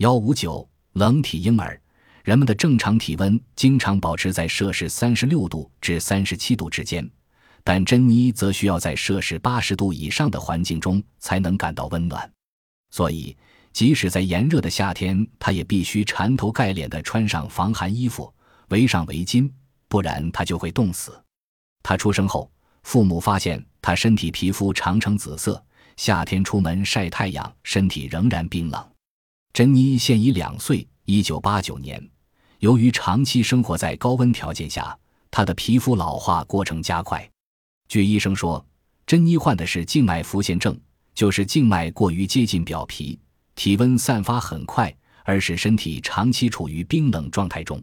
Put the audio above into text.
幺五九冷体婴儿，人们的正常体温经常保持在摄氏三十六度至三十七度之间，但珍妮则需要在摄氏八十度以上的环境中才能感到温暖，所以即使在炎热的夏天，她也必须缠头盖脸地穿上防寒衣服，围上围巾，不然她就会冻死。她出生后，父母发现她身体皮肤常呈紫色，夏天出门晒太阳，身体仍然冰冷。珍妮现已两岁。一九八九年，由于长期生活在高温条件下，她的皮肤老化过程加快。据医生说，珍妮患的是静脉浮现症，就是静脉过于接近表皮，体温散发很快，而使身体长期处于冰冷状态中。